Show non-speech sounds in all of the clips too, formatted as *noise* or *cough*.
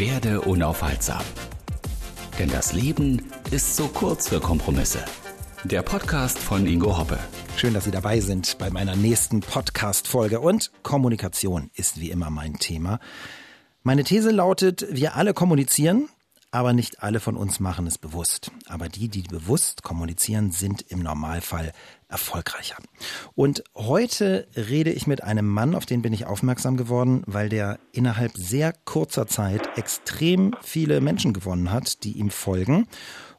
Werde unaufhaltsam. Denn das Leben ist so kurz für Kompromisse. Der Podcast von Ingo Hoppe. Schön, dass Sie dabei sind bei meiner nächsten Podcast-Folge. Und Kommunikation ist wie immer mein Thema. Meine These lautet, wir alle kommunizieren, aber nicht alle von uns machen es bewusst. Aber die, die bewusst kommunizieren, sind im Normalfall erfolgreicher. Und heute rede ich mit einem Mann, auf den bin ich aufmerksam geworden, weil der innerhalb sehr kurzer Zeit extrem viele Menschen gewonnen hat, die ihm folgen.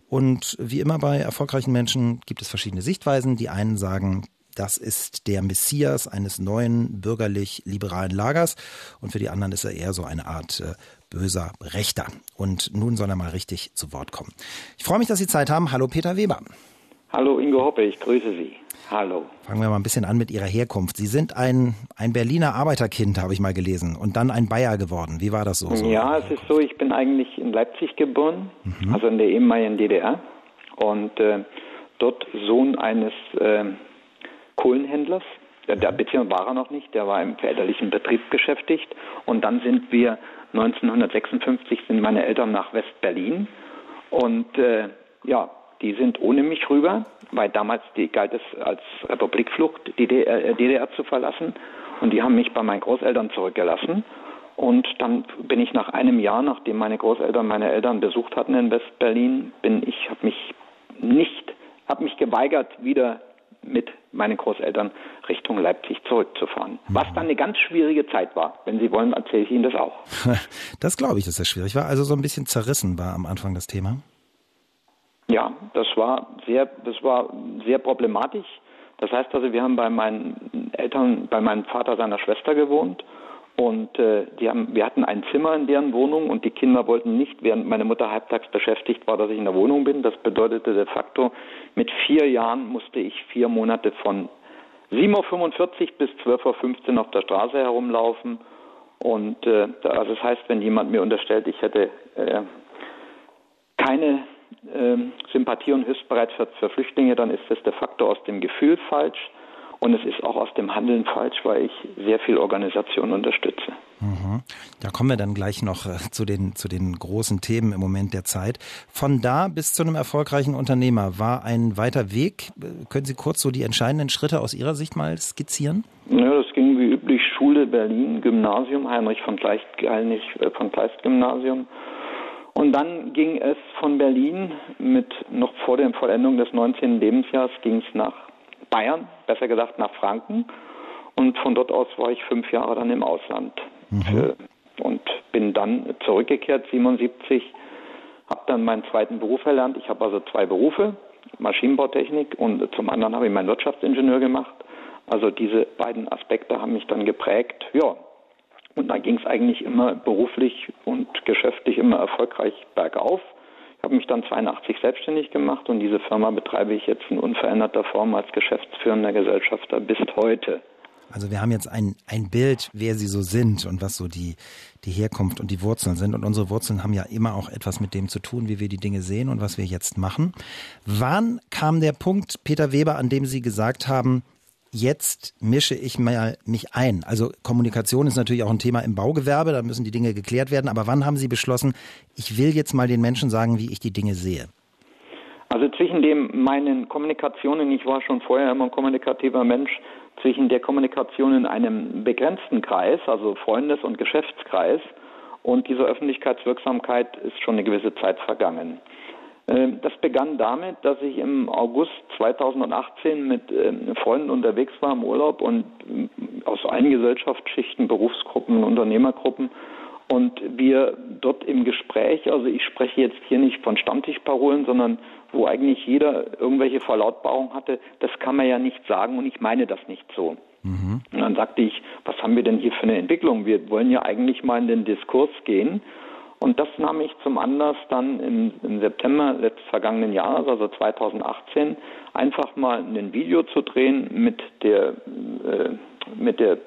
Und wie immer bei erfolgreichen Menschen gibt es verschiedene Sichtweisen. Die einen sagen, das ist der Messias eines neuen bürgerlich-liberalen Lagers. Und für die anderen ist er eher so eine Art äh, böser Rechter. Und nun soll er mal richtig zu Wort kommen. Ich freue mich, dass Sie Zeit haben. Hallo Peter Weber. Hallo Ingo Hoppe, ich grüße Sie. Hallo. Fangen wir mal ein bisschen an mit Ihrer Herkunft. Sie sind ein, ein Berliner Arbeiterkind, habe ich mal gelesen, und dann ein Bayer geworden. Wie war das so? so ja, es ist so, ich bin eigentlich in Leipzig geboren, mhm. also in der ehemaligen DDR. Und äh, dort Sohn eines äh, Kohlenhändlers. Der, der beziehungsweise war er noch nicht, der war im väterlichen Betrieb beschäftigt. Und dann sind wir 1956 sind meine Eltern nach West-Berlin und äh, ja, die sind ohne mich rüber, weil damals die, galt es als Republikflucht, die DDR, äh, DDR zu verlassen. Und die haben mich bei meinen Großeltern zurückgelassen. Und dann bin ich nach einem Jahr, nachdem meine Großeltern meine Eltern besucht hatten in West-Berlin, bin ich, habe mich nicht, habe mich geweigert, wieder mit meinen Großeltern Richtung Leipzig zurückzufahren. Was dann eine ganz schwierige Zeit war. Wenn Sie wollen, erzähle ich Ihnen das auch. *laughs* Das glaube ich, dass das schwierig war. Also so ein bisschen zerrissen war am Anfang das Thema. Ja, das war sehr, das war sehr problematisch. Das heißt also, wir haben bei meinen Eltern, bei meinem Vater seiner Schwester gewohnt und äh, die haben, wir hatten ein Zimmer in deren Wohnung und die Kinder wollten nicht, während meine Mutter halbtags beschäftigt war, dass ich in der Wohnung bin. Das bedeutete de facto, mit vier Jahren musste ich vier Monate von 7.45 Uhr bis 12.15 Uhr auf der Straße herumlaufen. Und äh, also das heißt, wenn jemand mir unterstellt, ich hätte äh, keine äh, Sympathie und Hilfsbereitschaft für Flüchtlinge, dann ist das de facto aus dem Gefühl falsch. Und es ist auch aus dem Handeln falsch, weil ich sehr viel Organisation unterstütze. Mhm. Da kommen wir dann gleich noch äh, zu den, zu den großen Themen im Moment der Zeit. Von da bis zu einem erfolgreichen Unternehmer war ein weiter Weg. Können Sie kurz so die entscheidenden Schritte aus Ihrer Sicht mal skizzieren? Ja, das ging wie üblich Schule Berlin, Gymnasium, Heinrich von Kleist, Heinrich äh, von Kleist Gymnasium. Und dann ging es von Berlin mit noch vor der Vollendung des 19. Lebensjahres ging es nach Bayern, besser gesagt nach Franken. Und von dort aus war ich fünf Jahre dann im Ausland. Mhm. Für, und bin dann zurückgekehrt, 77, habe dann meinen zweiten Beruf erlernt. Ich habe also zwei Berufe, Maschinenbautechnik und zum anderen habe ich meinen Wirtschaftsingenieur gemacht. Also diese beiden Aspekte haben mich dann geprägt. Ja, und da ging es eigentlich immer beruflich und geschäftlich immer erfolgreich bergauf. Habe mich dann 82 selbstständig gemacht und diese Firma betreibe ich jetzt in unveränderter Form als geschäftsführender Gesellschafter bis heute. Also wir haben jetzt ein, ein Bild, wer sie so sind und was so die, die Herkunft und die Wurzeln sind. Und unsere Wurzeln haben ja immer auch etwas mit dem zu tun, wie wir die Dinge sehen und was wir jetzt machen. Wann kam der Punkt, Peter Weber, an dem Sie gesagt haben, jetzt mische ich mal mich ein. Also Kommunikation ist natürlich auch ein Thema im Baugewerbe, da müssen die Dinge geklärt werden. Aber wann haben Sie beschlossen, ich will jetzt mal den Menschen sagen, wie ich die Dinge sehe? Also zwischen dem meinen Kommunikationen, ich war schon vorher immer ein kommunikativer Mensch, zwischen der Kommunikation in einem begrenzten Kreis, also Freundes- und Geschäftskreis, und dieser Öffentlichkeitswirksamkeit ist schon eine gewisse Zeit vergangen. Ähm, das begann damit, dass ich im August 2018 mit ähm, Freunden unterwegs war im Urlaub und ähm, aus allen Gesellschaftsschichten, Berufsgruppen, Unternehmergruppen und wir dort im Gespräch, also ich spreche jetzt hier nicht von Stammtischparolen, sondern wo eigentlich jeder irgendwelche Verlautbarung hatte, das kann man ja nicht sagen und ich meine das nicht so. Mhm. Und dann sagte ich, was haben wir denn hier für eine Entwicklung? Wir wollen ja eigentlich mal in den Diskurs gehen und das nahm ich zum Anlass, dann im, im September des vergangenen Jahres, also 2018, einfach mal ein Video zu drehen mit der, äh, mit der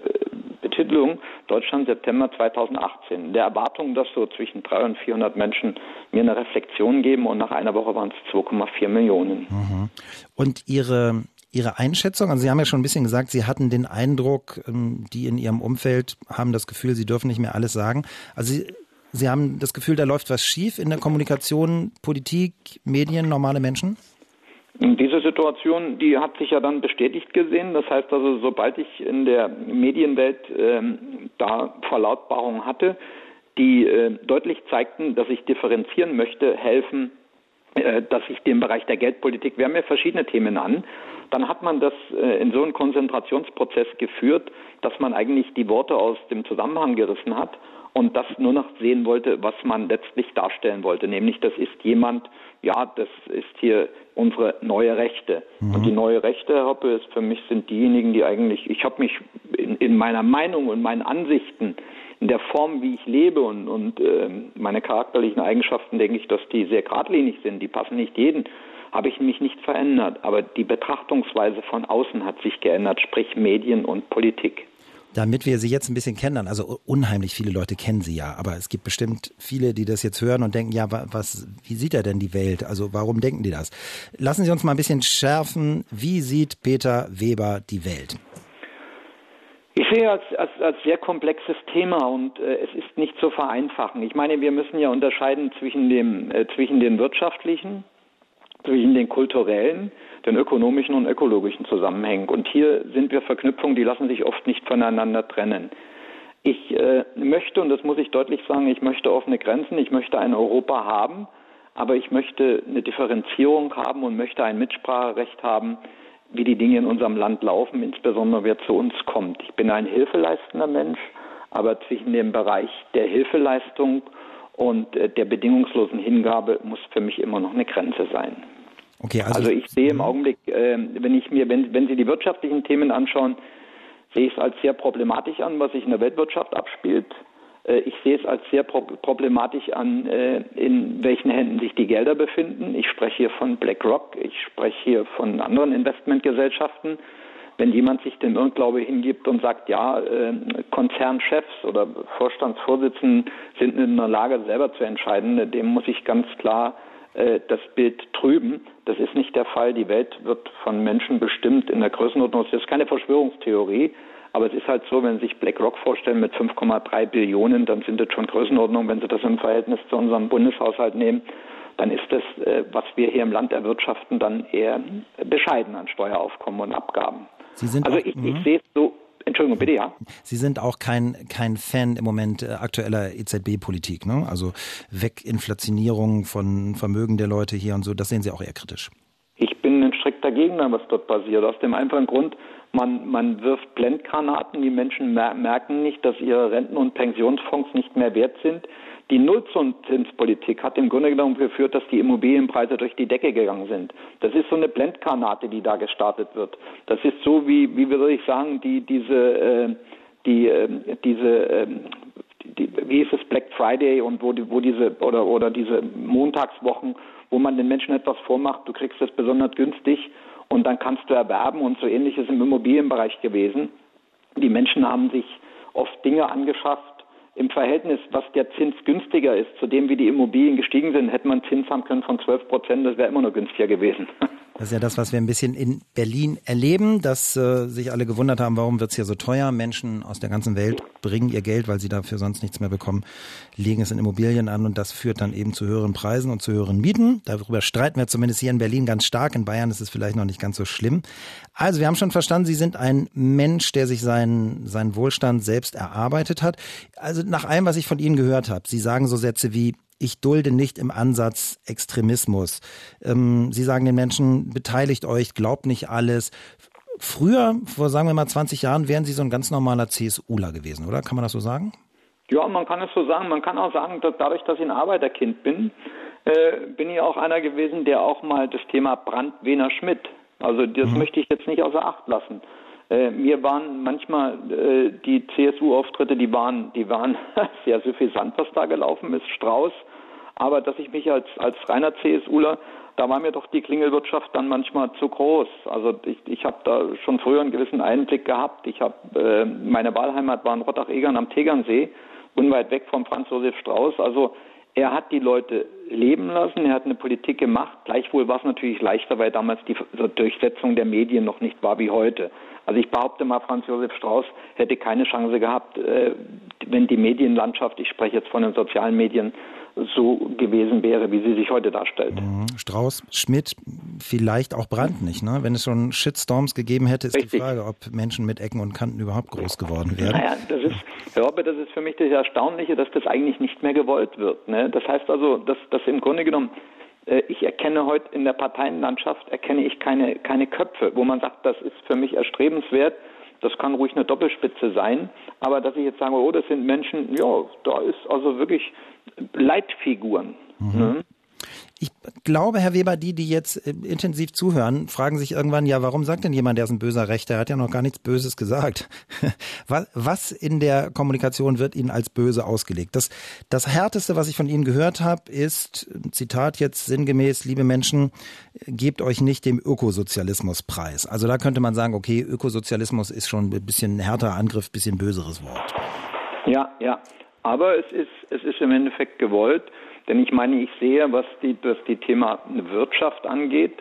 Betitelung Deutschland September 2018. Der Erwartung, dass so zwischen 300 und 400 Menschen mir eine Reflexion geben und nach einer Woche waren es 2,4 Millionen. Mhm. Und Ihre Ihre Einschätzung? Also Sie haben ja schon ein bisschen gesagt, Sie hatten den Eindruck, ähm, die in Ihrem Umfeld haben das Gefühl, Sie dürfen nicht mehr alles sagen. Also Sie Sie haben das Gefühl, da läuft was schief in der Kommunikation, Politik, Medien, normale Menschen? Diese Situation, die hat sich ja dann bestätigt gesehen. Das heißt also, sobald ich in der Medienwelt ähm, da Verlautbarungen hatte, die äh, deutlich zeigten, dass ich differenzieren möchte, helfen, äh, dass ich den Bereich der Geldpolitik, wir haben ja verschiedene Themen an, dann hat man das äh, in so einen Konzentrationsprozess geführt, dass man eigentlich die Worte aus dem Zusammenhang gerissen hat und das nur noch sehen wollte, was man letztlich darstellen wollte, nämlich das ist jemand, ja, das ist hier unsere neue Rechte. Mhm. Und die neue Rechte, Herr Hoppe, ist für mich sind diejenigen, die eigentlich, ich habe mich in, in, meiner Meinung und meinen Ansichten, in der Form, wie ich lebe und, und äh, meine charakterlichen Eigenschaften, denke ich, dass die sehr geradlinig sind, die passen nicht jeden, habe ich mich nicht verändert. Aber die Betrachtungsweise von außen hat sich geändert, sprich Medien und Politik damit wir Sie jetzt ein bisschen kennenlernen. Also unheimlich viele Leute kennen Sie ja, aber es gibt bestimmt viele, die das jetzt hören und denken, ja, was, wie sieht er denn die Welt? Also warum denken die das? Lassen Sie uns mal ein bisschen schärfen. Wie sieht Peter Weber die Welt? Ich sehe als, als, als sehr komplexes Thema und äh, es ist nicht zu vereinfachen. Ich meine, wir müssen ja unterscheiden zwischen dem, äh, zwischen den wirtschaftlichen, zwischen den kulturellen, den ökonomischen und ökologischen Zusammenhängen. Und hier sind wir Verknüpfungen, die lassen sich oft nicht voneinander trennen. Ich äh, möchte, und das muss ich deutlich sagen, ich möchte offene Grenzen, ich möchte ein Europa haben, aber ich möchte eine Differenzierung haben und möchte ein Mitspracherecht haben, wie die Dinge in unserem Land laufen, insbesondere wer zu uns kommt. Ich bin ein hilfeleistender Mensch, aber zwischen dem Bereich der Hilfeleistung und äh, der bedingungslosen Hingabe muss für mich immer noch eine Grenze sein. Okay, also, also ich sehe im mhm. Augenblick, äh, wenn ich mir, wenn, wenn Sie die wirtschaftlichen Themen anschauen, sehe ich es als sehr problematisch an, was sich in der Weltwirtschaft abspielt. Äh, ich sehe es als sehr problematisch an, äh, in welchen Händen sich die Gelder befinden. Ich spreche hier von BlackRock, ich spreche hier von anderen Investmentgesellschaften. Wenn jemand sich dem Irrglaube hingibt und sagt, ja, äh, Konzernchefs oder Vorstandsvorsitzenden sind in der Lage, selber zu entscheiden, dem muss ich ganz klar äh, das Bild trüben. Das ist nicht der Fall. Die Welt wird von Menschen bestimmt in der Größenordnung. Das ist keine Verschwörungstheorie. Aber es ist halt so, wenn Sie sich BlackRock vorstellen mit 5,3 Billionen, dann sind das schon Größenordnungen. Wenn Sie das im Verhältnis zu unserem Bundeshaushalt nehmen, dann ist das, äh, was wir hier im Land erwirtschaften, dann eher bescheiden an Steueraufkommen und Abgaben. also ich, ich mhm. sehe es so Entschuldigung, bitte, ja. Sie sind auch kein, kein Fan im Moment äh, aktueller EZB-Politik, ne? Also Weginflationierung von Vermögen der Leute hier und so, das sehen Sie auch eher kritisch. Ich bin ein strikter Gegner, was dort passiert. Aus dem einfachen Grund, man, man wirft Blendgranaten, die Menschen merken nicht, dass ihre Renten- und Pensionsfonds nicht mehr wert sind. Die Nullzinspolitik hat im Grunde genommen geführt, dass die Immobilienpreise durch die Decke gegangen sind. Das ist so eine Blendgranate, die da gestartet wird. Das ist so wie, wie würde ich sagen, die, diese, äh, die, äh, diese, äh, die, wie ist es Black Friday und wo, die, wo diese, oder, oder diese Montagswochen, wo man den Menschen etwas vormacht, du kriegst das besonders günstig und dann kannst du erwerben und so ähnliches im Immobilienbereich gewesen. Die Menschen haben sich oft Dinge angeschafft, im Verhältnis, was der Zins günstiger ist, zu dem, wie die Immobilien gestiegen sind, hätte man Zins haben können von 12 Prozent, das wäre immer noch günstiger gewesen. *laughs* Das ist ja das, was wir ein bisschen in Berlin erleben, dass äh, sich alle gewundert haben, warum wird es hier so teuer. Menschen aus der ganzen Welt bringen ihr Geld, weil sie dafür sonst nichts mehr bekommen, legen es in Immobilien an und das führt dann eben zu höheren Preisen und zu höheren Mieten. Darüber streiten wir zumindest hier in Berlin ganz stark. In Bayern ist es vielleicht noch nicht ganz so schlimm. Also wir haben schon verstanden, Sie sind ein Mensch, der sich seinen, seinen Wohlstand selbst erarbeitet hat. Also nach allem, was ich von Ihnen gehört habe, Sie sagen so Sätze wie, ich dulde nicht im Ansatz Extremismus. Ähm, Sie sagen den Menschen, beteiligt euch, glaubt nicht alles. Früher, vor sagen wir mal 20 Jahren, wären Sie so ein ganz normaler CSUler gewesen, oder? Kann man das so sagen? Ja, man kann es so sagen. Man kann auch sagen, dass dadurch, dass ich ein Arbeiterkind bin, äh, bin ich auch einer gewesen, der auch mal das Thema Brand-Wener Schmidt, also das mhm. möchte ich jetzt nicht außer Acht lassen. Äh, mir waren manchmal äh, die CSU-Auftritte, die waren, die waren *laughs* sehr suffisant, was da gelaufen ist, Strauß. Aber dass ich mich als, als reiner CSUler, da war mir doch die Klingelwirtschaft dann manchmal zu groß. Also ich, ich habe da schon früher einen gewissen Einblick gehabt. Ich habe äh, meine Wahlheimat war in Rottach-Egern am Tegernsee, unweit weg vom Franz Josef Strauß. Also er hat die Leute leben lassen, er hat eine Politik gemacht. Gleichwohl war es natürlich leichter, weil damals die Durchsetzung der Medien noch nicht war wie heute. Also ich behaupte mal, Franz Josef Strauß hätte keine Chance gehabt, äh, wenn die Medienlandschaft, ich spreche jetzt von den sozialen Medien, so gewesen wäre, wie sie sich heute darstellt. Mhm. Strauß, Schmidt, vielleicht auch Brandt nicht. Ne? Wenn es schon Shitstorms gegeben hätte, ist Richtig. die Frage, ob Menschen mit Ecken und Kanten überhaupt groß geworden wären. Naja, das ist, Herr Hoppe, das ist für mich das Erstaunliche, dass das eigentlich nicht mehr gewollt wird. Ne? Das heißt also, dass, dass im Grunde genommen äh, ich erkenne heute in der Parteienlandschaft erkenne ich keine, keine Köpfe, wo man sagt, das ist für mich erstrebenswert. Das kann ruhig eine Doppelspitze sein, aber dass ich jetzt sage, oh, das sind Menschen, ja, da ist also wirklich Leitfiguren. Mhm. Ne? Ich glaube, Herr Weber, die, die jetzt äh, intensiv zuhören, fragen sich irgendwann, ja, warum sagt denn jemand, der ist ein böser Rechter? Er hat ja noch gar nichts Böses gesagt. *laughs* Was in der Kommunikation wird Ihnen als böse ausgelegt? Das, das Härteste, was ich von Ihnen gehört habe, ist, Zitat jetzt sinngemäß, liebe Menschen, gebt euch nicht dem Ökosozialismus preis. Also da könnte man sagen, okay, Ökosozialismus ist schon ein bisschen härter Angriff, bisschen böseres Wort. Ja, ja. Aber es ist, es ist im Endeffekt gewollt. Denn ich meine, ich sehe, was die, was die Thema Wirtschaft angeht.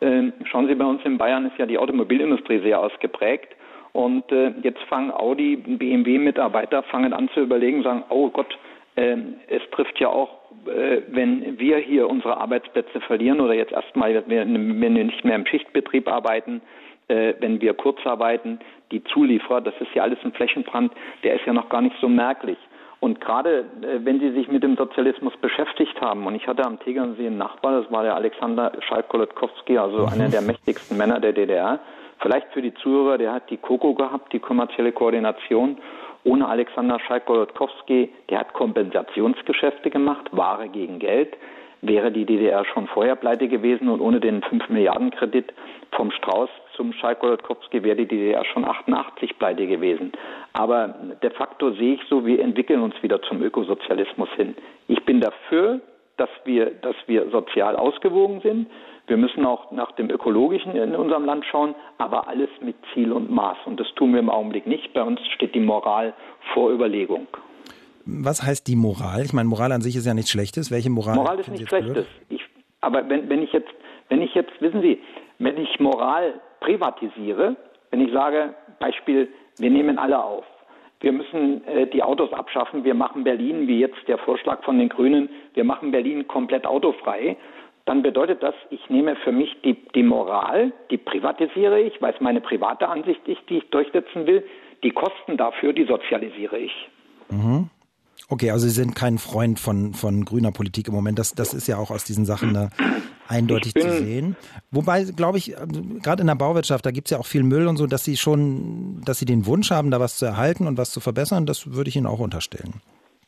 Äh, schauen Sie, bei uns in Bayern ist ja die Automobilindustrie sehr ausgeprägt. Und äh, jetzt fangen Audi, BMW-Mitarbeiter fangen an zu überlegen, sagen, oh Gott, äh, es trifft ja auch, äh, wenn wir hier unsere Arbeitsplätze verlieren oder jetzt erstmal, wenn wir nicht mehr im Schichtbetrieb arbeiten, äh, wenn wir kurz arbeiten, die Zulieferer, das ist ja alles ein Flächenbrand, der ist ja noch gar nicht so merklich. Und gerade äh, wenn Sie sich mit dem Sozialismus beschäftigt haben, und ich hatte am Tegernsee einen Nachbar, das war der Alexander Schalk-Kolotkowski, also mhm. einer der mächtigsten Männer der DDR. Vielleicht für die Zuhörer, der hat die KOKO gehabt, die kommerzielle Koordination. Ohne Alexander Schalk-Kolotkowski, der hat Kompensationsgeschäfte gemacht, Ware gegen Geld wäre die DDR schon vorher pleite gewesen und ohne den 5 Milliarden Kredit vom Strauß zum Schalk-Golodkowski wäre die DDR schon 88 pleite gewesen. Aber de facto sehe ich so, wir entwickeln uns wieder zum Ökosozialismus hin. Ich bin dafür, dass wir, dass wir sozial ausgewogen sind. Wir müssen auch nach dem Ökologischen in unserem Land schauen, aber alles mit Ziel und Maß. Und das tun wir im Augenblick nicht. Bei uns steht die Moral vor Überlegung. Was heißt die Moral? Ich meine, Moral an sich ist ja nichts Schlechtes. Welche Moral? Moral ist nichts Schlechtes. Ich, aber wenn, wenn ich jetzt, wenn ich jetzt, wissen Sie, wenn ich Moral privatisiere, wenn ich sage, Beispiel, wir nehmen alle auf. Wir müssen äh, die Autos abschaffen. Wir machen Berlin, wie jetzt der Vorschlag von den Grünen, wir machen Berlin komplett autofrei. Dann bedeutet das, ich nehme für mich die, die Moral, die privatisiere ich, weil es meine private Ansicht ist, die ich durchsetzen will. Die Kosten dafür, die sozialisiere ich. Mhm. Okay, also Sie sind kein Freund von, von grüner Politik im Moment. Das, das ist ja auch aus diesen Sachen da eindeutig zu sehen. Wobei, glaube ich, also gerade in der Bauwirtschaft, da gibt es ja auch viel Müll und so, dass Sie schon, dass Sie den Wunsch haben, da was zu erhalten und was zu verbessern, das würde ich Ihnen auch unterstellen.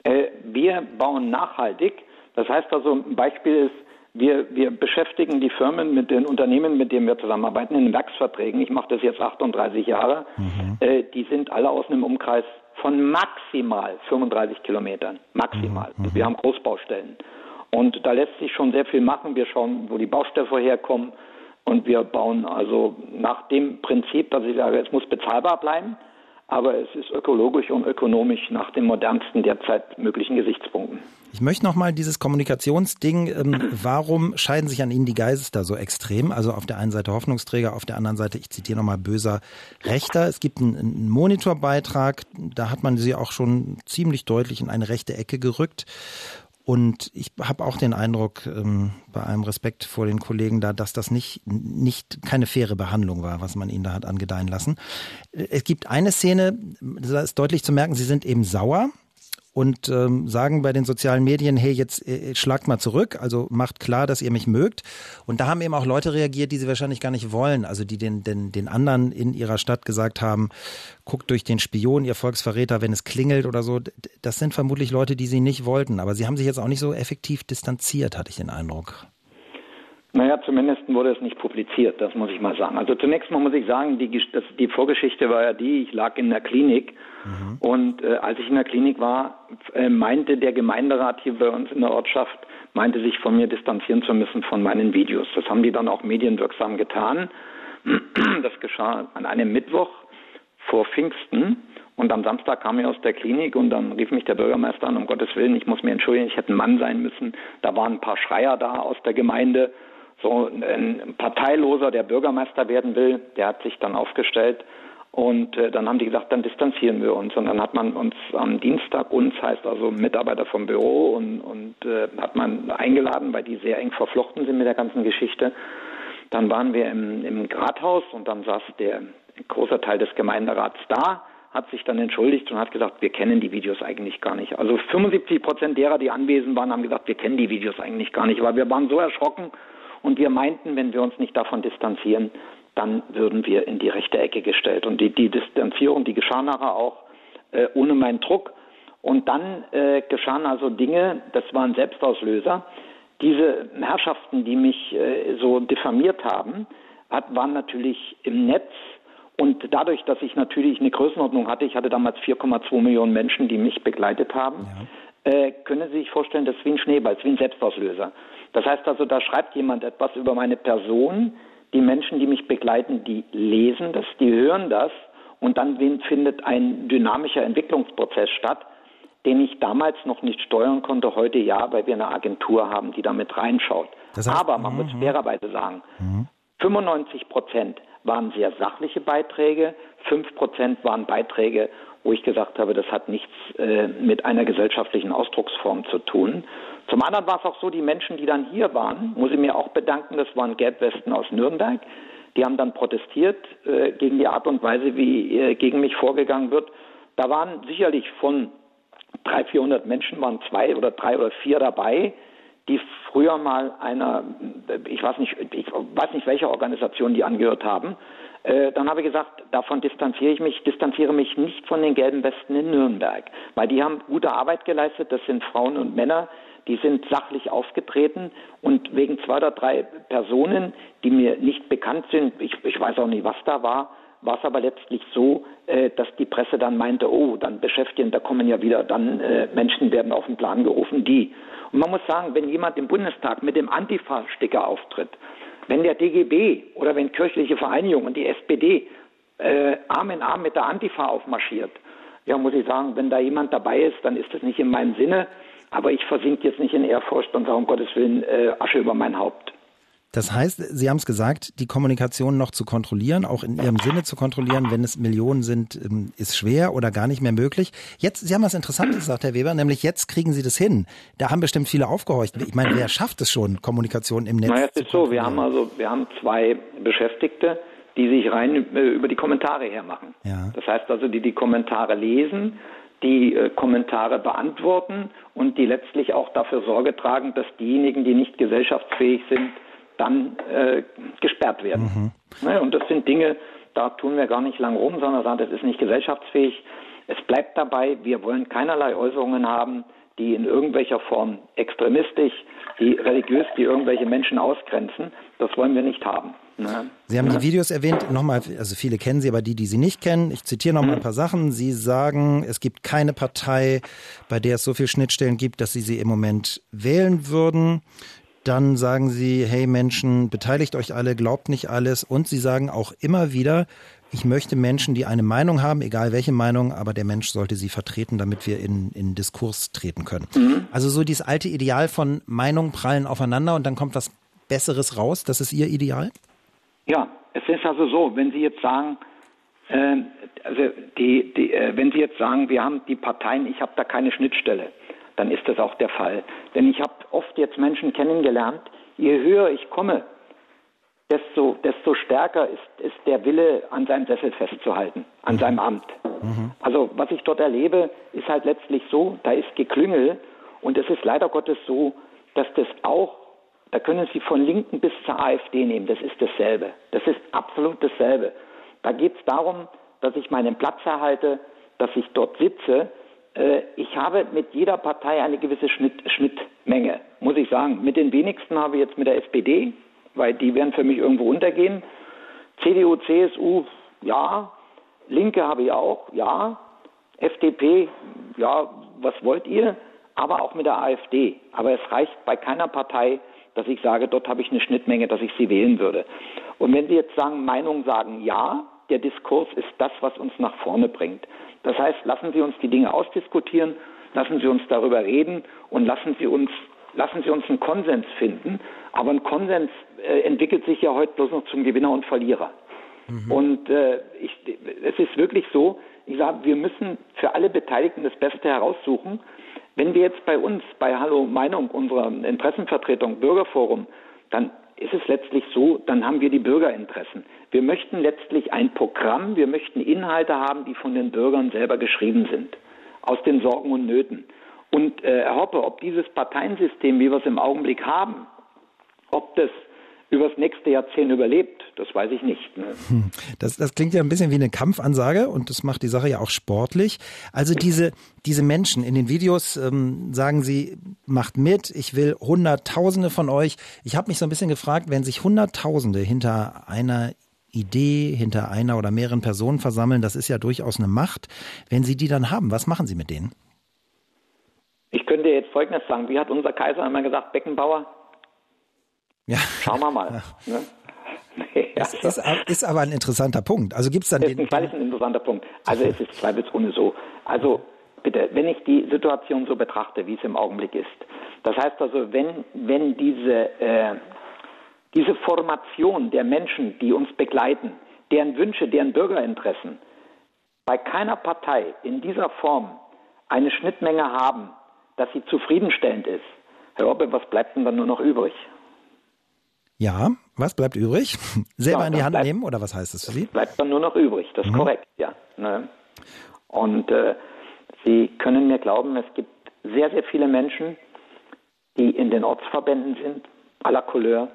Äh, wir bauen nachhaltig. Das heißt also, ein Beispiel ist, wir, wir beschäftigen die Firmen mit den Unternehmen, mit denen wir zusammenarbeiten, in Werksverträgen. Ich mache das jetzt 38 Jahre. Mhm. Äh, die sind alle aus einem Umkreis von maximal 35 Kilometern. Maximal. Mhm. Wir haben Großbaustellen. Und da lässt sich schon sehr viel machen. Wir schauen, wo die Baustoffe herkommen. Und wir bauen also nach dem Prinzip, dass ich sage, es muss bezahlbar bleiben aber es ist ökologisch und ökonomisch nach den modernsten derzeit möglichen Gesichtspunkten. Ich möchte noch mal dieses Kommunikationsding, ähm, warum scheiden sich an Ihnen die Geister so extrem? Also auf der einen Seite Hoffnungsträger, auf der anderen Seite, ich zitiere noch mal böser Rechter. Es gibt einen, einen Monitorbeitrag, da hat man sie auch schon ziemlich deutlich in eine rechte Ecke gerückt. Und ich habe auch den Eindruck, ähm, bei allem Respekt vor den Kollegen da, dass das nicht, nicht keine faire Behandlung war, was man ihnen da hat angedeihen lassen. Es gibt eine Szene, da ist deutlich zu merken, sie sind eben sauer und ähm, sagen bei den sozialen Medien, hey, jetzt äh, schlagt mal zurück, also macht klar, dass ihr mich mögt. Und da haben eben auch Leute reagiert, die sie wahrscheinlich gar nicht wollen, also die den, den, den anderen in ihrer Stadt gesagt haben, guckt durch den Spion, ihr Volksverräter, wenn es klingelt oder so. Das sind vermutlich Leute, die sie nicht wollten, aber sie haben sich jetzt auch nicht so effektiv distanziert, hatte ich den Eindruck. Naja, zumindest wurde es nicht publiziert, das muss ich mal sagen. Also zunächst mal muss ich sagen, die, das, die Vorgeschichte war ja die, ich lag in der Klinik mhm. und äh, als ich in der Klinik war, äh, meinte der Gemeinderat hier bei uns in der Ortschaft, meinte sich von mir distanzieren zu müssen von meinen Videos. Das haben die dann auch medienwirksam getan. *clears throat* Das geschah an einem Mittwoch vor Pfingsten Und am Samstag kam ich aus der Klinik und dann rief mich der Bürgermeister an, um Gottes Willen, ich muss mir entschuldigen, ich hätte ein Mann sein müssen. Da waren ein paar Schreier da aus der Gemeinde. So ein Parteiloser, der Bürgermeister werden will, der hat sich dann aufgestellt und äh, dann haben die gesagt, dann distanzieren wir uns. Und dann hat man uns am Dienstag, uns heißt also Mitarbeiter vom Büro und, und äh, hat man eingeladen, weil die sehr eng verflochten sind mit der ganzen Geschichte. Dann waren wir im, im Rathaus und dann saß der großer Teil des Gemeinderats da, hat sich dann entschuldigt und hat gesagt, wir kennen die Videos eigentlich gar nicht. Also 75 Prozent derer, die anwesend waren, haben gesagt, wir kennen die Videos eigentlich gar nicht, weil wir waren so erschrocken und wir meinten, wenn wir uns nicht davon distanzieren, dann würden wir in die rechte Ecke gestellt. Und die, die Distanzierung, die geschah nachher auch äh, ohne meinen Druck. Und dann äh, geschahen also Dinge, das waren Selbstauslöser. Diese Herrschaften, die mich äh, so diffamiert haben, hat, waren natürlich im Netz. Und dadurch, dass ich natürlich eine Größenordnung hatte, ich hatte damals 4,2 Millionen Menschen, die mich begleitet haben, ja. äh, können Sie sich vorstellen, das ist wie ein Schneeball, das ist wie ein Selbstauslöser. Das heißt also, da schreibt jemand etwas über meine Person, die Menschen, die mich begleiten, die lesen das, die hören das und dann findet ein dynamischer Entwicklungsprozess statt, den ich damals noch nicht steuern konnte, heute ja, weil wir eine Agentur haben, die damit reinschaut. Das heißt, Aber man muss mhm. fairerweise sagen, 95 mhm. Prozent waren sehr sachliche Beiträge, 5 Prozent waren Beiträge, wo ich gesagt habe, das hat nichts äh, mit einer gesellschaftlichen Ausdrucksform zu tun, zum anderen war es auch so, die Menschen, die dann hier waren, muss ich mir auch bedanken, das waren Gelbwesten aus Nürnberg, die haben dann protestiert äh, gegen die Art und Weise, wie äh, gegen mich vorgegangen wird. Da waren sicherlich von 300, 400 Menschen, waren zwei oder drei oder vier dabei, die früher mal einer, ich weiß nicht, ich weiß nicht, welcher Organisation die angehört haben. Äh, dann habe ich gesagt, davon distanziere ich mich, distanziere mich nicht von den gelben Westen in Nürnberg, weil die haben gute Arbeit geleistet. Das sind Frauen und Männer, die sind sachlich aufgetreten und wegen zwei oder drei Personen, die mir nicht bekannt sind, ich, ich weiß auch nicht, was da war, war es aber letztlich so, äh, dass die Presse dann meinte, oh, dann beschäftigen, da kommen ja wieder dann äh, Menschen werden auf den Plan gerufen, die. Und man muss sagen, wenn jemand im Bundestag mit dem Antifa-Sticker auftritt, wenn der DGB oder wenn kirchliche Vereinigungen und die SPD äh, Arm in Arm mit der Antifa aufmarschiert, ja, muss ich sagen, wenn da jemand dabei ist, dann ist das nicht in meinem Sinne. Aber ich versinke jetzt nicht in Ehrfurcht und sage um Gottes Willen äh, Asche über mein Haupt. Das heißt, Sie haben es gesagt, die Kommunikation noch zu kontrollieren, auch in Ihrem Sinne zu kontrollieren, wenn es Millionen sind, ähm, ist schwer oder gar nicht mehr möglich. Jetzt, Sie haben was Interessantes gesagt, Herr Weber, nämlich jetzt kriegen Sie das hin. Da haben bestimmt viele aufgehorcht. Ich meine, wer schafft es schon, Kommunikation im Netz? Naja, es ist so, wir haben also, wir haben zwei Beschäftigte, die sich rein äh, über die Kommentare hermachen. Ja. Das heißt also, die die Kommentare lesen die äh, Kommentare beantworten und die letztlich auch dafür Sorge tragen, dass diejenigen, die nicht gesellschaftsfähig sind, dann äh, gesperrt werden. Mhm. Ne, und das sind Dinge, da tun wir gar nicht lang rum, sondern sagen, das ist nicht gesellschaftsfähig. Es bleibt dabei, wir wollen keinerlei Äußerungen haben, die in irgendwelcher Form extremistisch, die religiös, die irgendwelche Menschen ausgrenzen. Das wollen wir nicht haben. Ne? Sie haben die Videos erwähnt, nochmal, also viele kennen sie, aber die, die sie nicht kennen, ich zitiere nochmal mhm. ein paar Sachen. Sie sagen, es gibt keine Partei, bei der es so viele Schnittstellen gibt, dass sie sie im Moment wählen würden. Dann sagen sie, hey Menschen, beteiligt euch alle, glaubt nicht alles. Und sie sagen auch immer wieder, ich möchte Menschen, die eine Meinung haben, egal welche Meinung, aber der Mensch sollte sie vertreten, damit wir in, in Diskurs treten können. Mhm. Also so dieses alte Ideal von Meinungen prallen aufeinander und dann kommt was Besseres raus, das ist Ihr Ideal? Ja, es ist also so, wenn Sie jetzt sagen, äh, also die, die, äh, wenn Sie jetzt sagen, wir haben die Parteien, ich habe da keine Schnittstelle, dann ist das auch der Fall. Denn ich habe oft jetzt Menschen kennengelernt, je höher ich komme, desto, desto stärker ist, ist der Wille, an seinem Sessel festzuhalten, an mhm. seinem Amt. Mhm. Also was ich dort erlebe, ist halt letztlich so, da ist Geklüngel und es ist leider Gottes so, dass das auch da können Sie von Linken bis zur AfD nehmen. Das ist dasselbe. Das ist absolut dasselbe. Da geht es darum, dass ich meinen Platz erhalte, dass ich dort sitze. Äh, ich habe mit jeder Partei eine gewisse Schnitt, Schnittmenge, muss ich sagen. Mit den wenigsten habe ich jetzt mit der SPD, weil die werden für mich irgendwo untergehen. CDU, CSU, ja. Linke habe ich auch, ja. FDP, ja, was wollt ihr? Aber auch mit der AfD. Aber es reicht bei keiner Partei, dass ich sage, dort habe ich eine Schnittmenge, dass ich sie wählen würde. Und wenn Sie jetzt sagen, Meinungen sagen ja, der Diskurs ist das, was uns nach vorne bringt. Das heißt, lassen Sie uns die Dinge ausdiskutieren, lassen Sie uns darüber reden und lassen Sie uns, lassen Sie uns einen Konsens finden. Aber ein Konsens äh, entwickelt sich ja heute bloß noch zum Gewinner und Verlierer. Mhm. Und äh, ich, es ist wirklich so, ich sage, wir müssen für alle Beteiligten das Beste heraussuchen. Wenn wir jetzt bei uns, bei Hallo Meinung, unserer Interessenvertretung, Bürgerforum, dann ist es letztlich so, dann haben wir die Bürgerinteressen. Wir möchten letztlich ein Programm, wir möchten Inhalte haben, die von den Bürgern selber geschrieben sind, aus den Sorgen und Nöten. Und äh, Herr Hoppe, ob dieses Parteiensystem, wie wir es im Augenblick haben, ob das übers nächste Jahrzehnt überlebt, das weiß ich nicht. Ne? Hm. Das, das klingt ja ein bisschen wie eine Kampfansage und das macht die Sache ja auch sportlich. Also diese, diese Menschen in den Videos ähm, sagen sie, macht mit, ich will Hunderttausende von euch. Ich habe mich so ein bisschen gefragt, wenn sich Hunderttausende hinter einer Idee, hinter einer oder mehreren Personen versammeln, das ist ja durchaus eine Macht. Wenn Sie die dann haben, was machen Sie mit denen? Ich könnte jetzt Folgendes sagen. Wie hat unser Kaiser einmal gesagt, Beckenbauer, ja. Schauen wir mal. Ja. Ne? *laughs* Das ist, ist, aber ein interessanter Punkt. Also gibt es dann den. Das ist ein interessanter Punkt. Also es ist zweifelsohne so. Also bitte, wenn ich die Situation so betrachte, wie es im Augenblick ist, das heißt also, wenn, wenn diese, äh, diese Formation der Menschen, die uns begleiten, deren Wünsche, deren Bürgerinteressen bei keiner Partei in dieser Form eine Schnittmenge haben, dass sie zufriedenstellend ist, Herr Oppe, was bleibt denn dann nur noch übrig? Ja, was bleibt übrig? *laughs* Selber ja, in die Hand bleibt, nehmen oder was heißt das für Sie? Bleibt dann nur noch übrig, das ist mhm. korrekt, ja. Ne? Und äh, Sie können mir glauben, es gibt sehr, sehr viele Menschen, die in den Ortsverbänden sind, aller Couleur,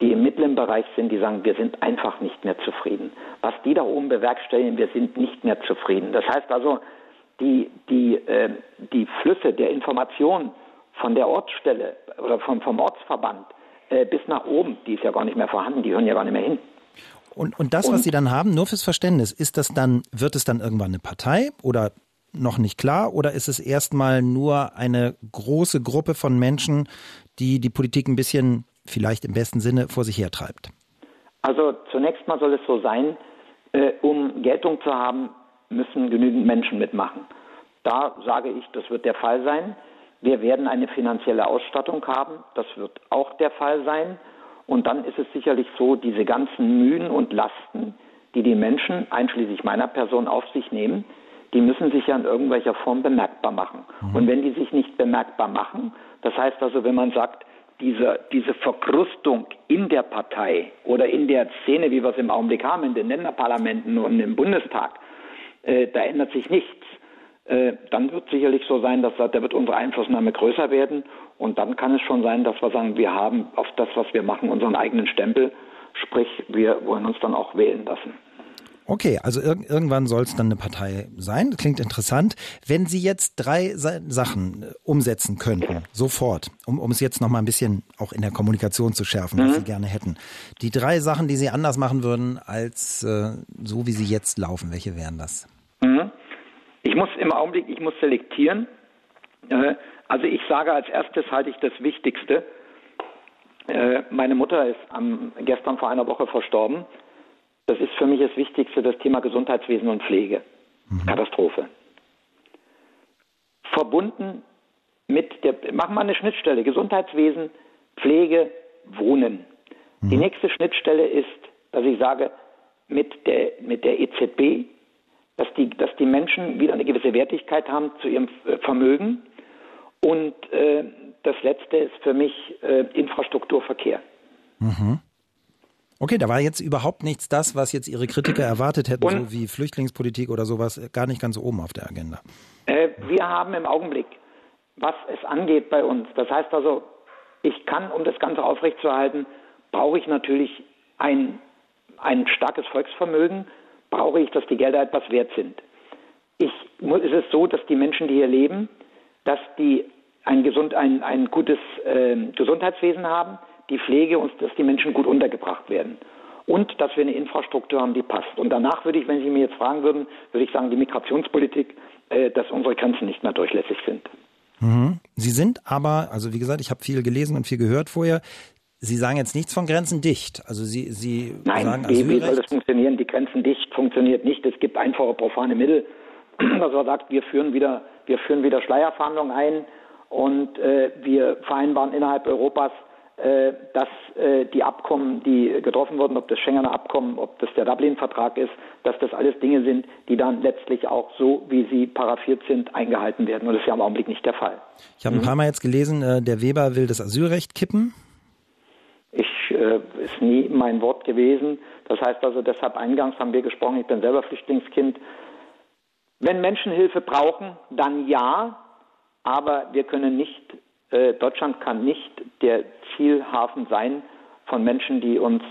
die im mittleren Bereich sind, die sagen, wir sind einfach nicht mehr zufrieden. Was die da oben bewerkstelligen, wir sind nicht mehr zufrieden. Das heißt also, die, die, äh, die Flüsse der Information von der Ortsstelle oder vom, vom Ortsverband, äh, bis nach oben, die ist ja gar nicht mehr vorhanden, die hören ja gar nicht mehr hin. Und, und das, was Sie dann haben, nur fürs Verständnis, ist das dann, wird es dann irgendwann eine Partei oder noch nicht klar oder ist es erstmal nur eine große Gruppe von Menschen, die die Politik ein bisschen, vielleicht im besten Sinne, vor sich hertreibt? Also zunächst mal soll es so sein, äh, um Geltung zu haben, müssen genügend Menschen mitmachen. Da sage ich, das wird der Fall sein. Wir werden eine finanzielle Ausstattung haben. Das wird auch der Fall sein. Und dann ist es sicherlich so, diese ganzen Mühen und Lasten, die die Menschen, einschließlich meiner Person, auf sich nehmen, die müssen sich ja in irgendwelcher Form bemerkbar machen. Mhm. Und wenn die sich nicht bemerkbar machen, das heißt also, wenn man sagt, diese, diese Verkrustung in der Partei oder in der Szene, wie wir es im Augenblick haben, in den Länderparlamenten und im Bundestag, äh, da ändert sich nichts. Äh, dann wird sicherlich so sein, dass da wird unsere Einflussnahme größer werden und dann kann es schon sein, dass wir sagen, wir haben auf das, was wir machen, unseren eigenen Stempel, sprich, wir wollen uns dann auch wählen lassen. Okay, also ir irgendwann soll es dann eine Partei sein. Klingt interessant. Wenn Sie jetzt drei Sa Sachen äh, umsetzen könnten, sofort, um, um es jetzt noch mal ein bisschen auch in der Kommunikation zu schärfen, mhm. was Sie gerne hätten. Die drei Sachen, die Sie anders machen würden, als äh, so wie sie jetzt laufen, welche wären das? Ich muss im Augenblick, ich muss selektieren. Äh, also ich sage als erstes halte ich das Wichtigste. Äh, meine Mutter ist am, gestern vor einer Woche verstorben. Das ist für mich das Wichtigste, das Thema Gesundheitswesen und Pflege. Mhm. Katastrophe. Verbunden mit der, machen wir eine Schnittstelle, Gesundheitswesen, Pflege, Wohnen. Mhm. Die nächste Schnittstelle ist, dass ich sage, mit der, mit der EZB dass die, dass die Menschen wieder eine gewisse Wertigkeit haben zu ihrem äh, Vermögen. Und äh, das Letzte ist für mich äh, Infrastrukturverkehr. Mhm. Okay, da war jetzt überhaupt nichts das, was jetzt Ihre Kritiker erwartet hätten, Und, so wie Flüchtlingspolitik oder sowas, gar nicht ganz oben auf der Agenda. Äh, wir haben im Augenblick, was es angeht bei uns, das heißt also, ich kann, um das Ganze aufrechtzuerhalten, brauche ich natürlich ein, ein starkes Volksvermögen, brauche ich, dass die Gelder etwas wert sind. Ich, ist es so, dass die Menschen, die hier leben, dass die ein, gesund, ein, ein gutes äh, Gesundheitswesen haben, die Pflege und dass die Menschen gut untergebracht werden. Und dass wir eine Infrastruktur haben, die passt. Und danach würde ich, wenn Sie mir jetzt fragen würden, würde ich sagen, die Migrationspolitik, äh, dass unsere Grenzen nicht mehr durchlässig sind. Mhm. Sie sind aber, also wie gesagt, ich habe viel gelesen und viel gehört vorher, Sie sagen jetzt nichts von Grenzen dicht. Also Sie, Sie Nein, sagen wie, wie soll das funktionieren? Die Grenzen dicht funktioniert nicht. Es gibt einfache profane Mittel, *clears throat* dass man sagt, wir führen wieder, wir führen wieder Schleierverhandlungen ein und äh, wir vereinbaren innerhalb Europas äh, dass äh, die Abkommen, die getroffen wurden, ob das Schengener Abkommen, ob das der Dublin-Vertrag ist, dass das alles Dinge sind, die dann letztlich auch so, wie sie paraffiert sind, eingehalten werden. Und das ist ja im Augenblick nicht der Fall. Ich habe ein paar Mal jetzt gelesen, äh, der Weber will das Asylrecht kippen. Ich äh, ist nie mein Wort gewesen. Das heißt also, deshalb eingangs haben wir gesprochen, ich bin selber Flüchtlingskind. Wenn Menschen Hilfe brauchen, dann ja, aber wir können nicht äh, Deutschland kann nicht der Zielhafen sein von Menschen, die uns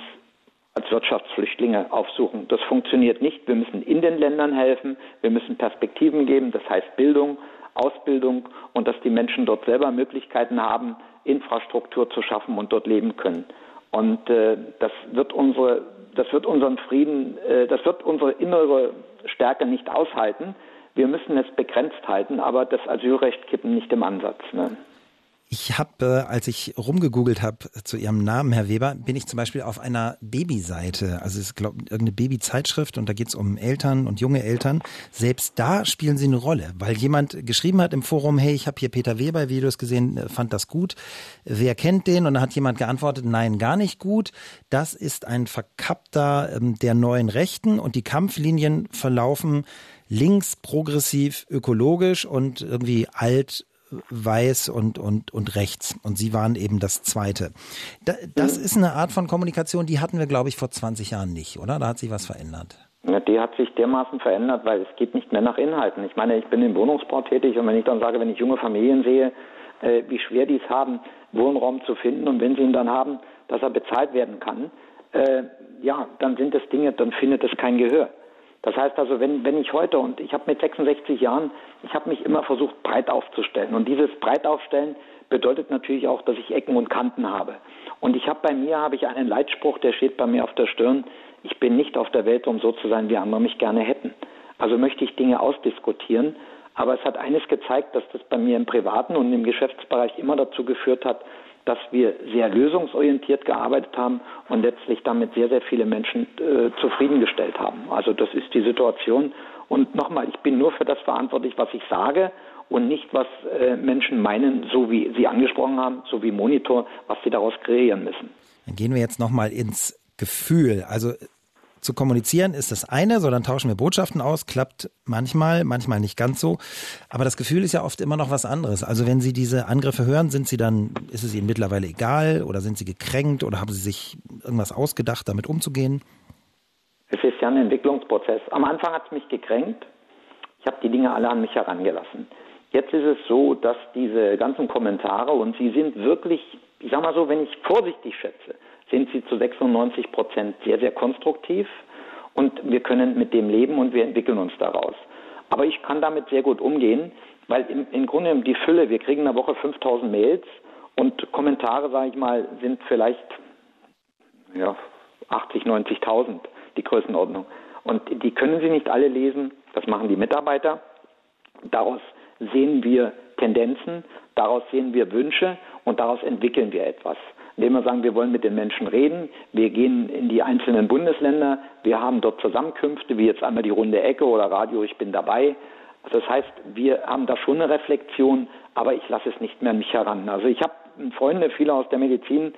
als Wirtschaftsflüchtlinge aufsuchen. Das funktioniert nicht. Wir müssen in den Ländern helfen. Wir müssen Perspektiven geben. Das heißt Bildung, Ausbildung und dass die Menschen dort selber Möglichkeiten haben, Infrastruktur zu schaffen und dort leben können. Und äh, das wird unsere, das wird unseren Frieden, äh, das wird unsere innere Stärke nicht aushalten. Wir müssen es begrenzt halten, aber das Asylrecht kippen nicht im Ansatz. Ne? Ich habe, äh, als ich rumgegoogelt habe zu Ihrem Namen, Herr Weber, bin ich zum Beispiel auf einer Babyseite, also es ist glaube irgendeine Babyzeitschrift und da geht es um Eltern und junge Eltern. Selbst da spielen Sie eine Rolle, weil jemand geschrieben hat im Forum, hey, ich habe hier Peter Weber Videos gesehen, äh, fand das gut. Wer kennt den? Und dann hat jemand geantwortet, nein, gar nicht gut. Das ist ein Verkappter ähm, der neuen Rechten und die Kampflinien verlaufen links, progressiv, ökologisch und irgendwie alt weiß und, und, und rechts. Und Sie waren eben das Zweite. das ist eine Art von Kommunikation, die hatten wir, glaube ich, vor 20 Jahren nicht, oder? Da hat sich was verändert. Ja, die hat sich dermaßen verändert, weil es geht nicht mehr nach Inhalten. Ich meine, ich bin im Wohnungsbau tätig und wenn ich dann sage, wenn ich junge Familien sehe, äh, wie schwer die es haben, Wohnraum zu finden und wenn sie ihn dann haben, dass er bezahlt werden kann, äh, ja, dann sind das Dinge, dann findet es kein Gehör. Das heißt also, wenn, wenn ich heute, und ich habe mit 66 Jahren, ich habe mich immer versucht, breit aufzustellen. Und dieses Breitaufstellen bedeutet natürlich auch, dass ich Ecken und Kanten habe. Und ich habe bei mir, habe ich einen Leitspruch, der steht bei mir auf der Stirn, ich bin nicht auf der Welt, um so zu sein, wie andere mich gerne hätten. Also möchte ich Dinge ausdiskutieren. Aber es hat eines gezeigt, dass das bei mir im privaten und im Geschäftsbereich immer dazu geführt hat, dass wir sehr lösungsorientiert gearbeitet haben und letztlich damit sehr, sehr viele Menschen äh, zufriedengestellt haben. Also das ist die Situation. Und nochmal, ich bin nur für das verantwortlich, was ich sage und nicht, was äh, Menschen meinen, so wie Sie angesprochen haben, so wie Monitor, was sie daraus kreieren müssen. Dann gehen wir jetzt nochmal ins Gefühl. Also zu kommunizieren ist das eine, so dann tauschen wir Botschaften aus, klappt manchmal, manchmal nicht ganz so. Aber das Gefühl ist ja oft immer noch was anderes. Also wenn Sie diese Angriffe hören, sind Sie dann, ist es Ihnen mittlerweile egal oder sind Sie gekränkt oder haben Sie sich irgendwas ausgedacht, damit umzugehen? Es ist ja ein Entwicklungsprozess. Am Anfang hat es mich gekränkt. Ich habe die Dinge alle an mich herangelassen. Jetzt ist es so, dass diese ganzen Kommentare, und sie sind wirklich, ich sag mal so, wenn ich vorsichtig schätze, sind sie zu 96 Prozent sehr, sehr konstruktiv und wir können mit dem leben und wir entwickeln uns daraus. Aber ich kann damit sehr gut umgehen, weil im, im Grunde die Fülle, wir kriegen in der Woche 5000 Mails und Kommentare, sage ich mal, sind vielleicht ja, 80, 90.000 die Größenordnung. Und die können Sie nicht alle lesen, das machen die Mitarbeiter. Daraus sehen wir Tendenzen, daraus sehen wir Wünsche und daraus entwickeln wir etwas indem wir sagen, wir wollen mit den Menschen reden. Wir gehen in die einzelnen Bundesländer. Wir haben dort Zusammenkünfte, wie jetzt einmal die Runde Ecke oder Radio Ich bin dabei. Das heißt, wir haben da schon eine Reflexion, aber ich lasse es nicht mehr an mich heran. Also ich habe Freunde, viele aus der Medizin.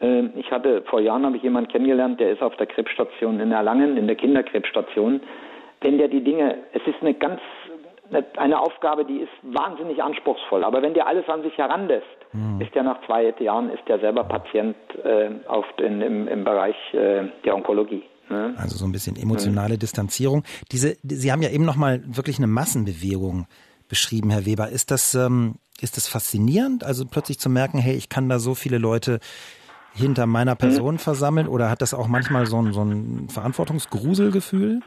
Äh, ich hatte vor Jahren habe ich jemanden kennengelernt, der ist auf der Krebsstation in Erlangen, in der Kinderkrebsstation. Wenn der die Dinge, es ist eine ganz eine Aufgabe, die ist wahnsinnig anspruchsvoll. Aber wenn der alles an sich heranlässt, mhm. ist der nach zwei Jahren ist der selber Patient äh, auf den, im, im Bereich äh, der Onkologie. Ne? Also so ein bisschen emotionale mhm. Distanzierung. Diese, Sie haben ja eben noch mal wirklich eine Massenbewegung beschrieben, Herr Weber. Ist das ähm, ist das faszinierend? Also plötzlich zu merken, hey, ich kann da so viele Leute hinter meiner mhm. Person mhm. versammeln oder hat das auch manchmal so ein, so ein Verantwortungsgruselgefühl?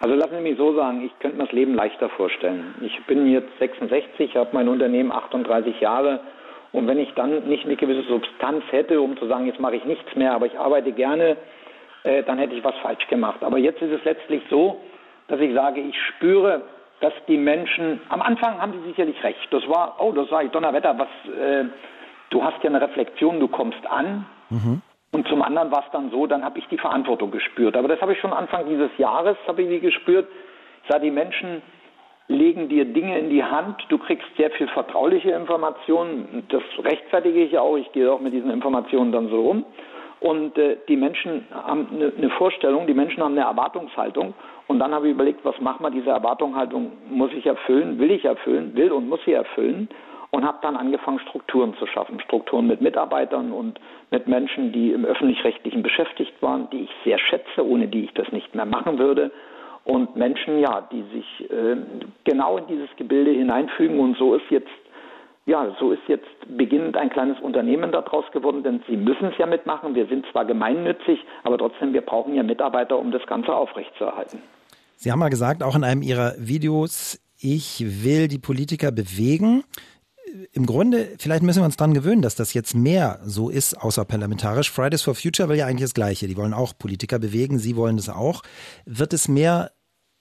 Also lassen Sie mich so sagen, ich könnte mir das Leben leichter vorstellen. Ich bin jetzt 66, habe mein Unternehmen 38 Jahre und wenn ich dann nicht eine gewisse Substanz hätte, um zu sagen, jetzt mache ich nichts mehr, aber ich arbeite gerne, äh, dann hätte ich was falsch gemacht. Aber jetzt ist es letztlich so, dass ich sage, ich spüre, dass die Menschen, am Anfang haben sie sicherlich recht. Das war, oh, das sage ich, Donnerwetter, was, äh, du hast ja eine Reflexion, du kommst an Mhm. Und zum anderen war es dann so, dann habe ich die Verantwortung gespürt. Aber das habe ich schon Anfang dieses Jahres, habe ich die gespürt. Ich sah, die Menschen legen dir Dinge in die Hand, du kriegst sehr viel vertrauliche Informationen, das rechtfertige ich auch, ich gehe auch mit diesen Informationen dann so um. Und äh, die Menschen haben eine, eine Vorstellung, die Menschen haben eine Erwartungshaltung. Und dann habe ich überlegt, was machen wir? Diese Erwartungshaltung muss ich erfüllen, will ich erfüllen, will und muss sie erfüllen. Und habe dann angefangen, Strukturen zu schaffen. Strukturen mit Mitarbeitern und mit Menschen, die im öffentlich-rechtlichen beschäftigt waren, die ich sehr schätze, ohne die ich das nicht mehr machen würde und Menschen, ja, die sich äh, genau in dieses Gebilde hineinfügen. Und so ist jetzt, ja, so ist jetzt beginnend ein kleines Unternehmen daraus geworden, denn sie müssen es ja mitmachen. Wir sind zwar gemeinnützig, aber trotzdem, wir brauchen ja Mitarbeiter, um das Ganze aufrechtzuerhalten. Sie haben mal gesagt, auch in einem Ihrer Videos, ich will die Politiker bewegen. Im Grunde, vielleicht müssen wir uns daran gewöhnen, dass das jetzt mehr so ist, außerparlamentarisch. Fridays for Future will ja eigentlich das Gleiche. Die wollen auch Politiker bewegen, Sie wollen das auch. Wird es mehr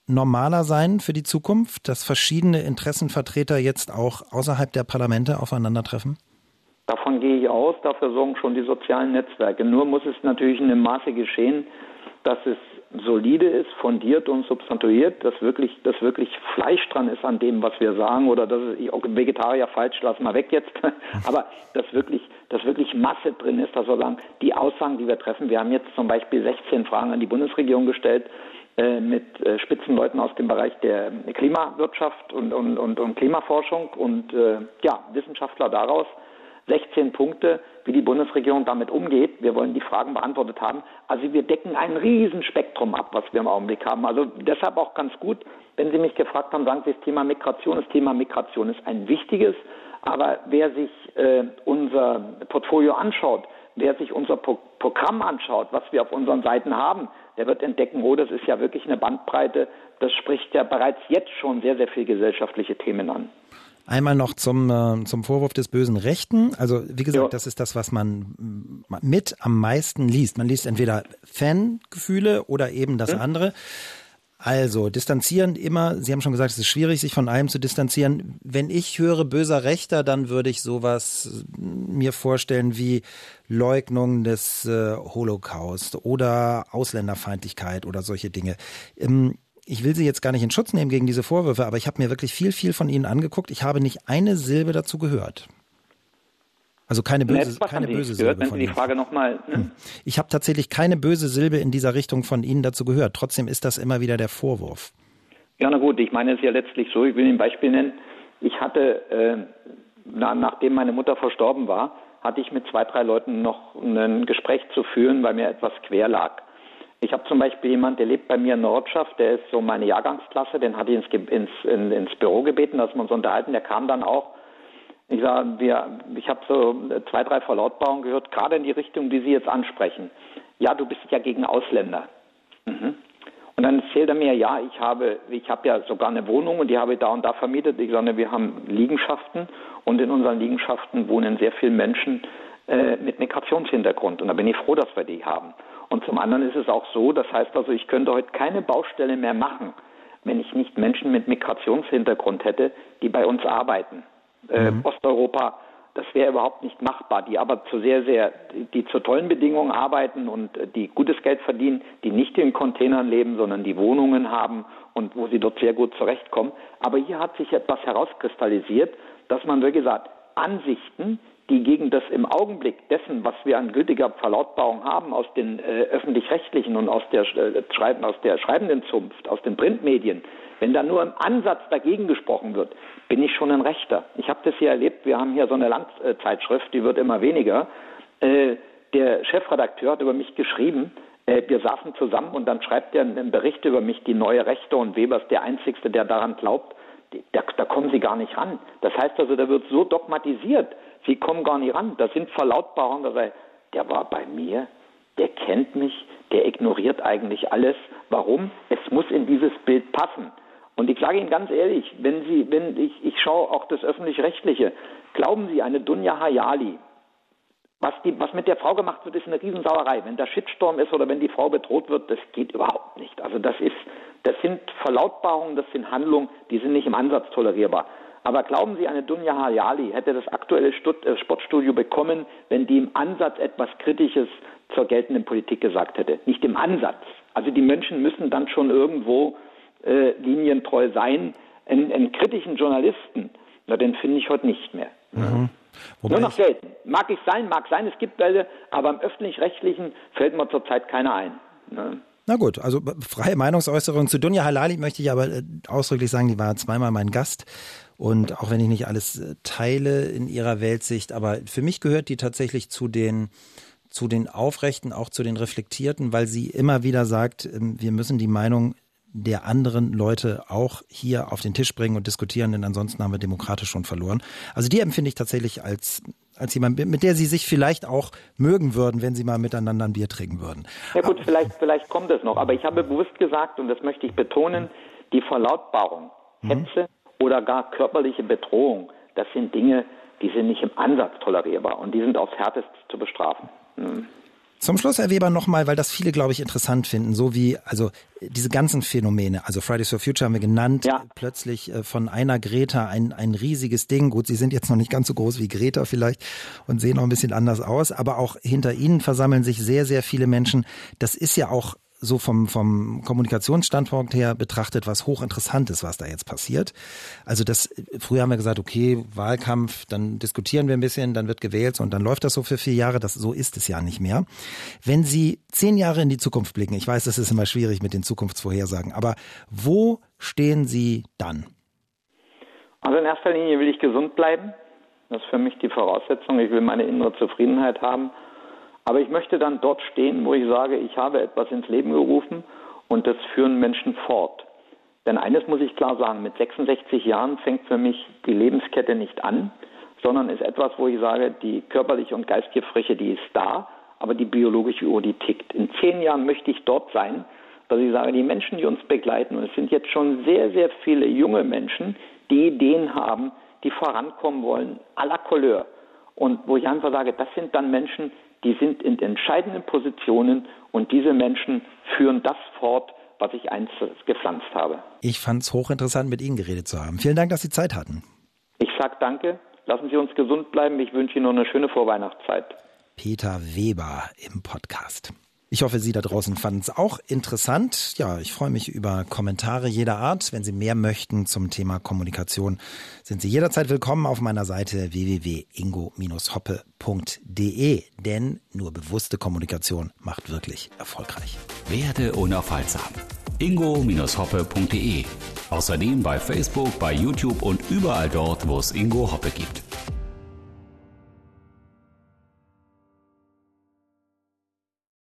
normaler sein für die Zukunft, dass verschiedene Interessenvertreter jetzt auch außerhalb der Parlamente aufeinandertreffen? Davon gehe ich aus, dafür sorgen schon die sozialen Netzwerke. Nur muss es natürlich in einem Maße geschehen, dass es solide ist, fundiert und substantuiert, dass wirklich, dass wirklich Fleisch dran ist an dem, was wir sagen, oder dass es, ich, Vegetarier falsch, lass mal weg jetzt, *laughs* aber dass wirklich, dass wirklich Masse drin ist, dass wir die Aussagen, die wir treffen, wir haben jetzt zum Beispiel 16 Fragen an die Bundesregierung gestellt, äh, mit äh, Spitzenleuten aus dem Bereich der Klimawirtschaft und, und, und, und Klimaforschung und äh, ja, Wissenschaftler daraus. 16 Punkte, wie die Bundesregierung damit umgeht. Wir wollen die Fragen beantwortet haben. Also wir decken ein Riesenspektrum ab, was wir im Augenblick haben. Also deshalb auch ganz gut, wenn Sie mich gefragt haben, sagen Sie, das Thema Migration, das Thema Migration ist ein wichtiges. Aber wer sich äh, unser Portfolio anschaut, wer sich unser Pro Programm anschaut, was wir auf unseren Seiten haben, der wird entdecken, oh, das ist ja wirklich eine Bandbreite. Das spricht ja bereits jetzt schon sehr, sehr viel gesellschaftliche Themen an. Einmal noch zum, äh, zum Vorwurf des bösen Rechten. Also wie gesagt, ja. das ist das, was man mit am meisten liest. Man liest entweder Fangefühle oder eben das hm. andere. Also, distanzieren immer, Sie haben schon gesagt, es ist schwierig, sich von allem zu distanzieren. Wenn ich höre böser Rechter, dann würde ich sowas mir vorstellen wie Leugnung des äh, Holocaust oder Ausländerfeindlichkeit oder solche Dinge. Ähm, ich will Sie jetzt gar nicht in Schutz nehmen gegen diese Vorwürfe, aber ich habe mir wirklich viel, viel von Ihnen angeguckt. Ich habe nicht eine Silbe dazu gehört. Also keine böse, Netz, keine böse Silbe gehört, von Ihnen. die Frage nochmal. Ne? Hm. Ich habe tatsächlich keine böse Silbe in dieser Richtung von Ihnen dazu gehört. Trotzdem ist das immer wieder der Vorwurf. Ja, na gut, ich meine es ist ja letztlich so, ich will Ihnen ein Beispiel nennen. Ich hatte, äh, na, nachdem meine Mutter verstorben war, hatte ich mit zwei, drei Leuten noch ein Gespräch zu führen, weil mir etwas quer lag. Ich habe zum Beispiel jemanden, der lebt bei mir in Nordschaft, der ist so meine Jahrgangsklasse, den hatte ich ins, ins, in, ins Büro gebeten, dass wir uns unterhalten. Der kam dann auch ich sage, wir, ich habe so zwei, drei Verlautbarungen gehört, gerade in die Richtung, die Sie jetzt ansprechen. Ja, du bist ja gegen Ausländer. Mhm. Und dann erzählt er mir, ja, ich habe, ich habe ja sogar eine Wohnung und die habe ich da und da vermietet. Ich sage, wir haben Liegenschaften und in unseren Liegenschaften wohnen sehr viele Menschen äh, mit Migrationshintergrund. Und da bin ich froh, dass wir die haben. Und zum anderen ist es auch so, das heißt also, ich könnte heute keine Baustelle mehr machen, wenn ich nicht Menschen mit Migrationshintergrund hätte, die bei uns arbeiten äh, mhm. Osteuropa, das wäre überhaupt nicht machbar, die aber zu sehr, sehr, die zu tollen Bedingungen arbeiten und äh, die gutes Geld verdienen, die nicht in Containern leben, sondern die Wohnungen haben und wo sie dort sehr gut zurechtkommen. Aber hier hat sich etwas herauskristallisiert, dass man, wie gesagt, Ansichten, die gegen das im Augenblick dessen, was wir an gültiger Verlautbarung haben aus den äh, öffentlich-rechtlichen und aus der, äh, Schreiben, aus der schreibenden Zunft, aus den Printmedien, wenn da nur im Ansatz dagegen gesprochen wird, bin ich schon ein Rechter. Ich habe das hier erlebt, wir haben hier so eine Landzeitschrift, die wird immer weniger. Äh, der Chefredakteur hat über mich geschrieben, äh, wir saßen zusammen und dann schreibt er einen Bericht über mich, die neue Rechte und Weber ist der Einzige, der daran glaubt. Da, da kommen sie gar nicht ran. Das heißt also, da wird so dogmatisiert, sie kommen gar nicht ran. Das sind Verlautbarungen, der, der war bei mir, der kennt mich, der ignoriert eigentlich alles. Warum? Es muss in dieses Bild passen. Und ich sage Ihnen ganz ehrlich, wenn Sie, wenn ich, ich schaue auch das öffentlich-rechtliche, glauben Sie, eine Dunja Hayali, was, die, was mit der Frau gemacht wird, ist eine Riesensauerei. Wenn der Shitstorm ist oder wenn die Frau bedroht wird, das geht überhaupt nicht. Also das ist, das sind Verlautbarungen, das sind Handlungen, die sind nicht im Ansatz tolerierbar. Aber glauben Sie, eine Dunja Hayali hätte das aktuelle äh, Sportstudio bekommen, wenn die im Ansatz etwas Kritisches zur geltenden Politik gesagt hätte? Nicht im Ansatz. Also die Menschen müssen dann schon irgendwo äh, linientreu sein. Einen, kritischen Journalisten, na, den finde ich heute nicht mehr. Mhm. Nur noch selten. Mag ich sein, mag sein, es gibt welche, aber im öffentlich-rechtlichen fällt mir zurzeit keiner ein. Ne? Na gut, also freie Meinungsäußerung zu Dunja Halali möchte ich aber äh, ausdrücklich sagen, die war zweimal mein Gast. Und auch wenn ich nicht alles äh, teile in ihrer Weltsicht, aber für mich gehört die tatsächlich zu den zu den Aufrechten, auch zu den Reflektierten, weil sie immer wieder sagt, ähm, wir müssen die Meinung der anderen Leute auch hier auf den Tisch bringen und diskutieren, denn ansonsten haben wir demokratisch schon verloren. Also die empfinde ich tatsächlich als als jemand, mit der Sie sich vielleicht auch mögen würden, wenn Sie mal miteinander ein Bier trinken würden. Ja gut, vielleicht, vielleicht kommt es noch. Aber ich habe bewusst gesagt, und das möchte ich betonen, die Verlautbarung, mhm. Hetze mhm. Oder gar körperliche Bedrohung, das sind Dinge, die sind nicht im Ansatz tolerierbar und die sind aufs Härteste zu bestrafen. Mhm. Zum Schluss, Herr Weber, nochmal, weil das viele, glaube ich, interessant finden, so wie, also diese ganzen Phänomene, also Fridays for Future haben wir genannt, ja. plötzlich äh, von einer Greta ein, ein riesiges Ding. Gut, sie sind jetzt noch nicht ganz so groß wie Greta vielleicht und sehen auch ein bisschen anders aus, aber auch hinter ihnen versammeln sich sehr, sehr viele Menschen. Das ist ja auch so vom, vom Kommunikationsstandpunkt her betrachtet was hochinteressantes, was da jetzt passiert. Also das, früher haben wir gesagt, okay, Wahlkampf, dann diskutieren wir ein bisschen, dann wird gewählt und dann läuft das so für vier Jahre. Das, so ist es ja nicht mehr. Wenn Sie zehn Jahre in die Zukunft blicken, ich weiß, das ist immer schwierig mit den Zukunftsvorhersagen, aber wo stehen Sie dann? Also in erster Linie will ich gesund bleiben. Das ist für mich die Voraussetzung. Ich will meine innere Zufriedenheit haben. Aber ich möchte dann dort stehen, wo ich sage, ich habe etwas ins Leben gerufen und das führen Menschen fort. Denn eines muss ich klar sagen, mit 66 Jahren fängt für mich die Lebenskette nicht an, sondern ist etwas, wo ich sage, die körperliche und geistige Frische, die ist da, aber die biologische Uhr, die tickt. In zehn Jahren möchte ich dort sein, dass ich sage, die Menschen, die uns begleiten, und es sind jetzt schon sehr, sehr viele junge Menschen, die Ideen haben, die vorankommen wollen, à la Couleur. Und wo ich einfach sage, das sind dann Menschen, die sind in entscheidenden Positionen und diese Menschen führen das fort, was ich einst gepflanzt habe. Ich fand es hochinteressant, mit Ihnen geredet zu haben. Vielen Dank, dass Sie Zeit hatten. Ich sage danke. Lassen Sie uns gesund bleiben. Ich wünsche Ihnen noch eine schöne Vorweihnachtszeit. Peter Weber im Podcast. Ich hoffe, Sie da draußen fanden es auch interessant. Ja, ich freue mich über Kommentare jeder Art. Wenn Sie mehr möchten zum Thema Kommunikation, sind Sie jederzeit willkommen auf meiner Seite www.ingo-hoppe.de. Denn nur bewusste Kommunikation macht wirklich erfolgreich. Werde unaufhaltsam. ingo-hoppe.de. Außerdem bei Facebook, bei YouTube und überall dort, wo es Ingo Hoppe gibt.